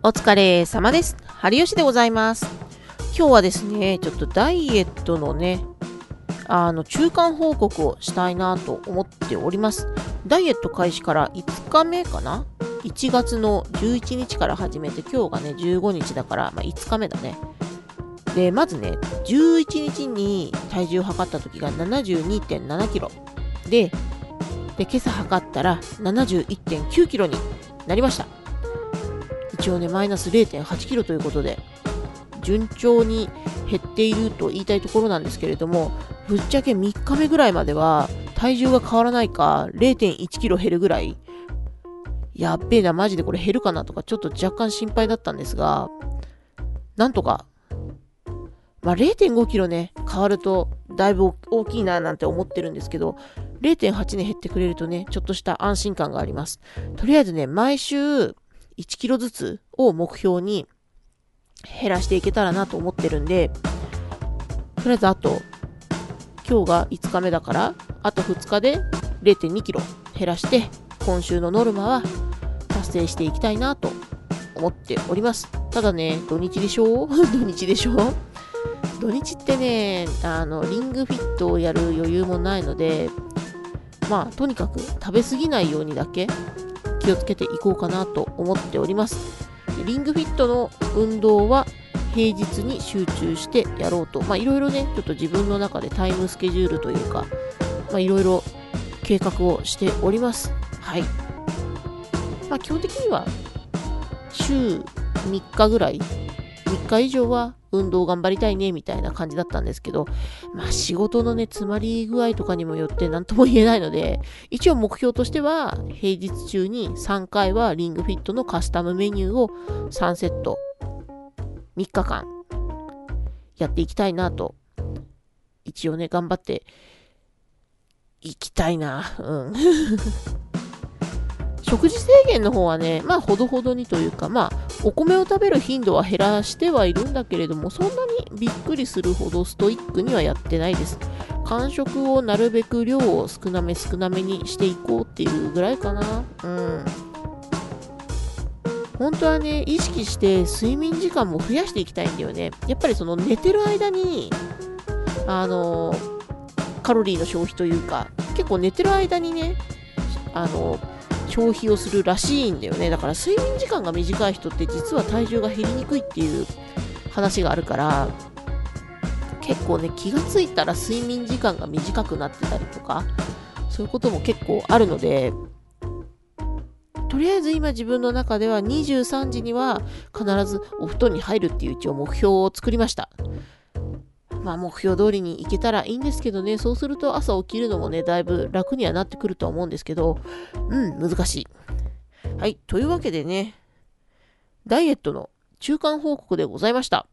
お疲れ様です。春吉でございます。今日はですね、ちょっとダイエットのね、あの、中間報告をしたいなと思っております。ダイエット開始から5日目かな ?1 月の11日から始めて、今日がね、15日だから、まあ、5日目だね。で、まずね、11日に体重を測った時が72.7キロ。で、で、今朝測ったら71.9キロになりました。一応ね、マイナス0.8キロということで、順調に減っていると言いたいところなんですけれども、ぶっちゃけ3日目ぐらいまでは体重が変わらないか0.1キロ減るぐらい、やっべえな、マジでこれ減るかなとかちょっと若干心配だったんですが、なんとか、まあ、0.5キロね、変わるとだいぶ大きいななんて思ってるんですけど、0.8ね減ってくれるとね、ちょっとした安心感があります。とりあえずね、毎週1キロずつを目標に減らしていけたらなと思ってるんで、とりあえずあと、今日が5日目だから、あと2日で0.2キロ減らして、今週のノルマは達成していきたいなと思っております。ただね、土日でしょ？土日でしょ？土日ってね、あの、リングフィットをやる余裕もないので、まあ、とにかく食べ過ぎないようにだけ気をつけていこうかなと思っております。リングフィットの運動は平日に集中してやろうと、いろいろね、ちょっと自分の中でタイムスケジュールというか、いろいろ計画をしております。はい。まあ基本的には週3日ぐらい、3日以上は運動頑張りたいねみたいな感じだったんですけど、まあ仕事のね、詰まり具合とかにもよって何とも言えないので、一応目標としては平日中に3回はリングフィットのカスタムメニューを3セット3日間やっていきたいなと、一応ね、頑張っていきたいな。うん。食事制限の方はね、まあ、ほどほどにというか、まあ、お米を食べる頻度は減らしてはいるんだけれども、そんなにびっくりするほどストイックにはやってないです。間食をなるべく量を少なめ少なめにしていこうっていうぐらいかな。うん。本当はね、意識して睡眠時間も増やしていきたいんだよね。やっぱりその寝てる間に、あの、カロリーの消費というか、結構寝てる間にね、あの、消費をするらしいんだよねだから睡眠時間が短い人って実は体重が減りにくいっていう話があるから結構ね気がついたら睡眠時間が短くなってたりとかそういうことも結構あるのでとりあえず今自分の中では23時には必ずお布団に入るっていう一応目標を作りました。まあ目標通りに行けたらいいんですけどね、そうすると朝起きるのもね、だいぶ楽にはなってくるとは思うんですけど、うん、難しい。はい、というわけでね、ダイエットの中間報告でございました。